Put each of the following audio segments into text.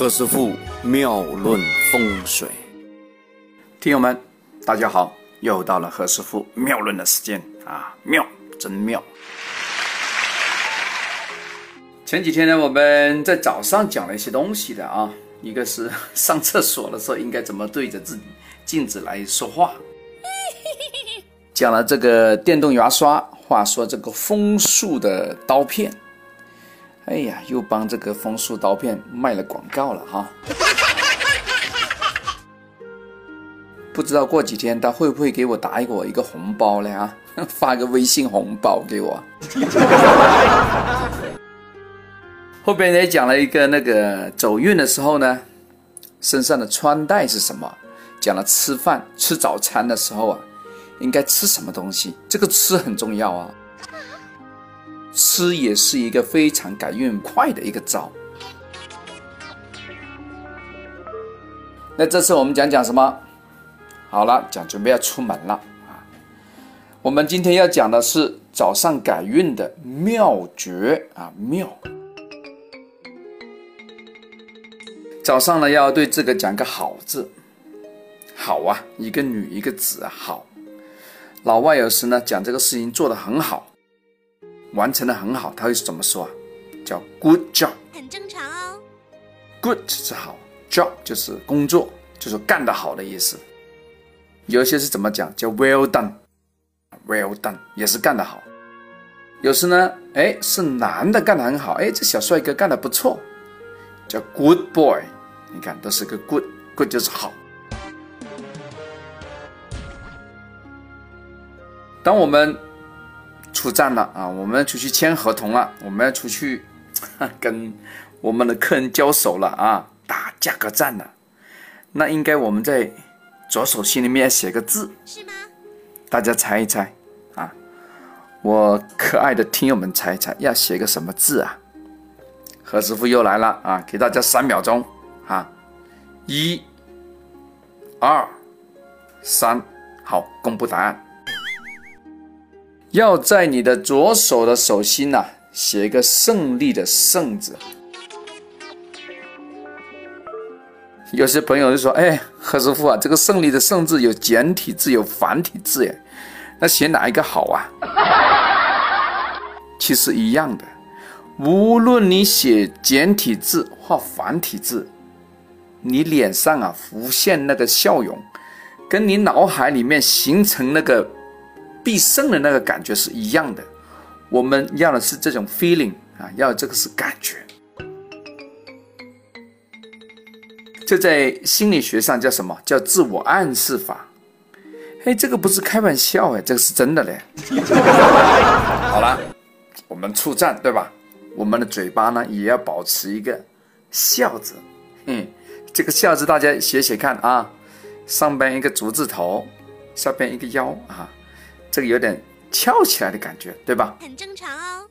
何师傅妙论风水，听友们，大家好，又到了何师傅妙论的时间啊，妙，真妙。前几天呢，我们在早上讲了一些东西的啊，一个是 上厕所的时候应该怎么对着自己镜子来说话，讲了这个电动牙刷，话说这个风速的刀片。哎呀，又帮这个枫树刀片卖了广告了哈！不知道过几天他会不会给我打给我一个红包呢？啊，发个微信红包给我。后边也讲了一个那个走运的时候呢，身上的穿戴是什么？讲了吃饭吃早餐的时候啊，应该吃什么东西？这个吃很重要啊。吃也是一个非常改运快的一个招。那这次我们讲讲什么？好了，讲准备要出门了啊。我们今天要讲的是早上改运的妙诀啊妙。早上呢要对这个讲个好字，好啊，一个女一个子啊好。老外有时呢讲这个事情做得很好。完成的很好，他会怎么说啊？叫 good job，很正常哦。good 是好，job 就是工作，就是干得好的意思。有些是怎么讲？叫 well done，well done 也是干得好。有时呢，哎，是男的干得很好，哎，这小帅哥干得不错，叫 good boy。你看，都是个 good，good 就是好。当我们出站了啊！我们要出去签合同了，我们要出去 跟我们的客人交手了啊！打价格战了。那应该我们在左手心里面写个字，是吗？大家猜一猜啊！我可爱的听友们猜一猜，要写个什么字啊？何师傅又来了啊！给大家三秒钟啊！一、二、三，好，公布答案。要在你的左手的手心呐，写一个胜利的“胜”字。有些朋友就说：“哎，何师傅啊，这个胜利的‘胜’字有简体字，有繁体字，哎，那写哪一个好啊？” 其实一样的，无论你写简体字或繁体字，你脸上啊浮现那个笑容，跟你脑海里面形成那个。必胜的那个感觉是一样的，我们要的是这种 feeling 啊，要这个是感觉。这在心理学上叫什么？叫自我暗示法。哎，这个不是开玩笑哎，这个是真的嘞。好了，我们出战对吧？我们的嘴巴呢也要保持一个笑字。嗯，这个笑字大家写写看啊，上边一个竹字头，下边一个腰啊。这个有点翘起来的感觉，对吧？很正常哦。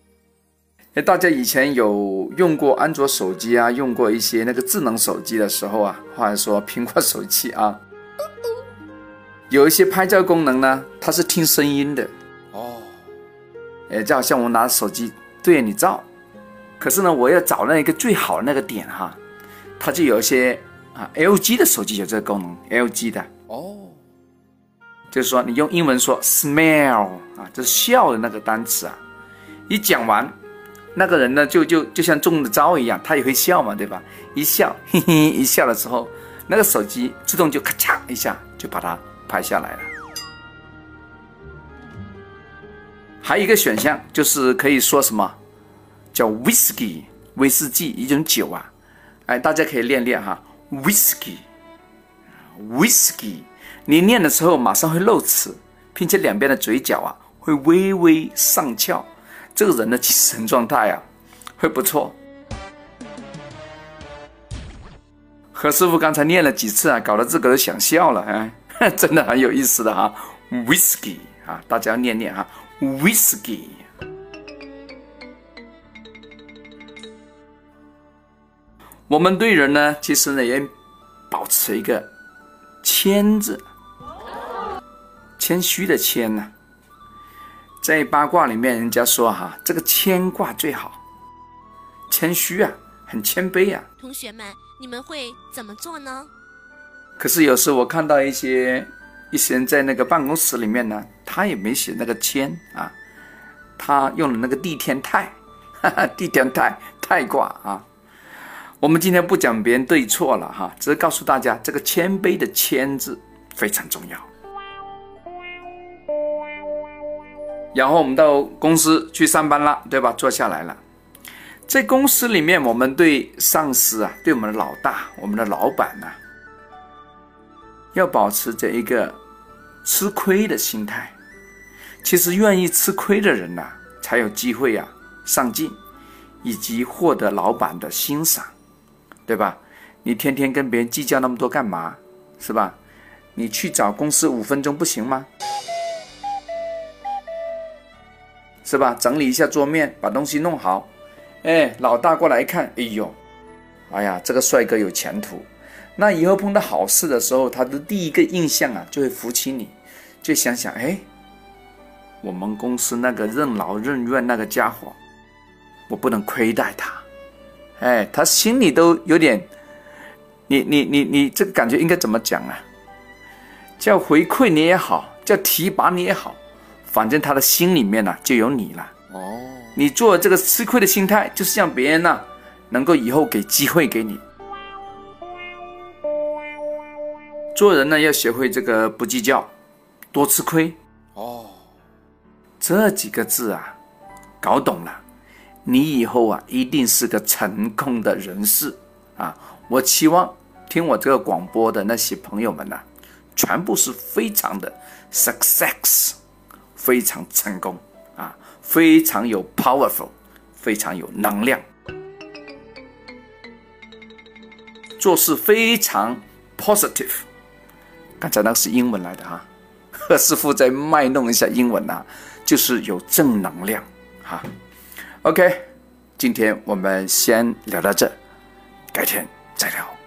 哎，大家以前有用过安卓手机啊，用过一些那个智能手机的时候啊，或者说苹果手机啊，有一些拍照功能呢，它是听声音的哦。哎，就好像我拿手机对着你照，可是呢，我要找那一个最好的那个点哈，它就有一些啊，LG 的手机有这个功能，LG 的哦。就是说，你用英文说 smell 啊，就是笑的那个单词啊。一讲完，那个人呢，就就就像中了招一样，他也会笑嘛，对吧？一笑，嘿嘿，一笑的时候，那个手机自动就咔嚓一下就把它拍下来了。还有一个选项就是可以说什么，叫 whiskey 威士忌一种酒啊。哎，大家可以练练哈，whiskey，whiskey。你念的时候马上会露齿，并且两边的嘴角啊会微微上翘，这个人的精神状态啊会不错。何师傅刚才念了几次啊，搞得自个都想笑了，哎，真的很有意思的哈，whisky 啊，大家要念念哈，whisky。我们对人呢，其实呢也保持一个谦字。谦虚的谦呢，在八卦里面，人家说哈，这个谦卦最好。谦虚啊，很谦卑啊。同学们，你们会怎么做呢？可是有时我看到一些一些人在那个办公室里面呢，他也没写那个谦啊，他用了那个地天泰，哈哈，地天泰泰卦啊。我们今天不讲别人对错了哈，只是告诉大家这个谦卑的谦字非常重要。然后我们到公司去上班了，对吧？坐下来了，在公司里面，我们对上司啊，对我们的老大、我们的老板呢，要保持着一个吃亏的心态。其实，愿意吃亏的人呐，才有机会呀上进，以及获得老板的欣赏。对吧？你天天跟别人计较那么多干嘛？是吧？你去找公司五分钟不行吗？是吧？整理一下桌面，把东西弄好。哎，老大过来一看，哎呦，哎呀，这个帅哥有前途。那以后碰到好事的时候，他的第一个印象啊，就会扶起你，就想想，哎，我们公司那个任劳任怨那个家伙，我不能亏待他。哎，他心里都有点，你你你你这个感觉应该怎么讲啊？叫回馈你也好，叫提拔你也好，反正他的心里面呢就有你了。哦，你做这个吃亏的心态，就是让别人呢能够以后给机会给你。做人呢要学会这个不计较，多吃亏。哦，这几个字啊，搞懂了。你以后啊，一定是个成功的人士啊！我期望听我这个广播的那些朋友们呢，全部是非常的 success，非常成功啊，非常有 powerful，非常有能量，做事非常 positive。刚才那个是英文来的哈，贺 师傅再卖弄一下英文呐，就是有正能量哈。OK，今天我们先聊到这，改天再聊。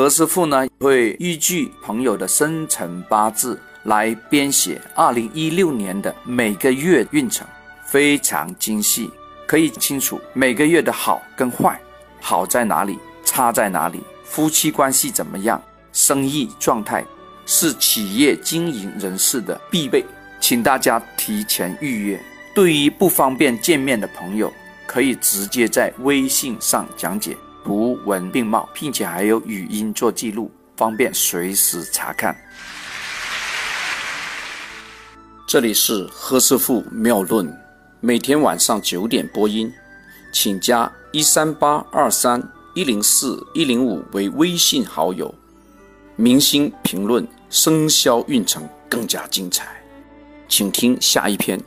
何师傅呢会依据朋友的生辰八字来编写二零一六年的每个月运程，非常精细，可以清楚每个月的好跟坏，好在哪里，差在哪里，夫妻关系怎么样，生意状态，是企业经营人士的必备。请大家提前预约。对于不方便见面的朋友，可以直接在微信上讲解，图文并茂，并且还有语音做记录，方便随时查看。这里是何师傅妙论，每天晚上九点播音，请加一三八二三一零四一零五为微信好友。明星评论，生肖运程更加精彩。请听下一篇。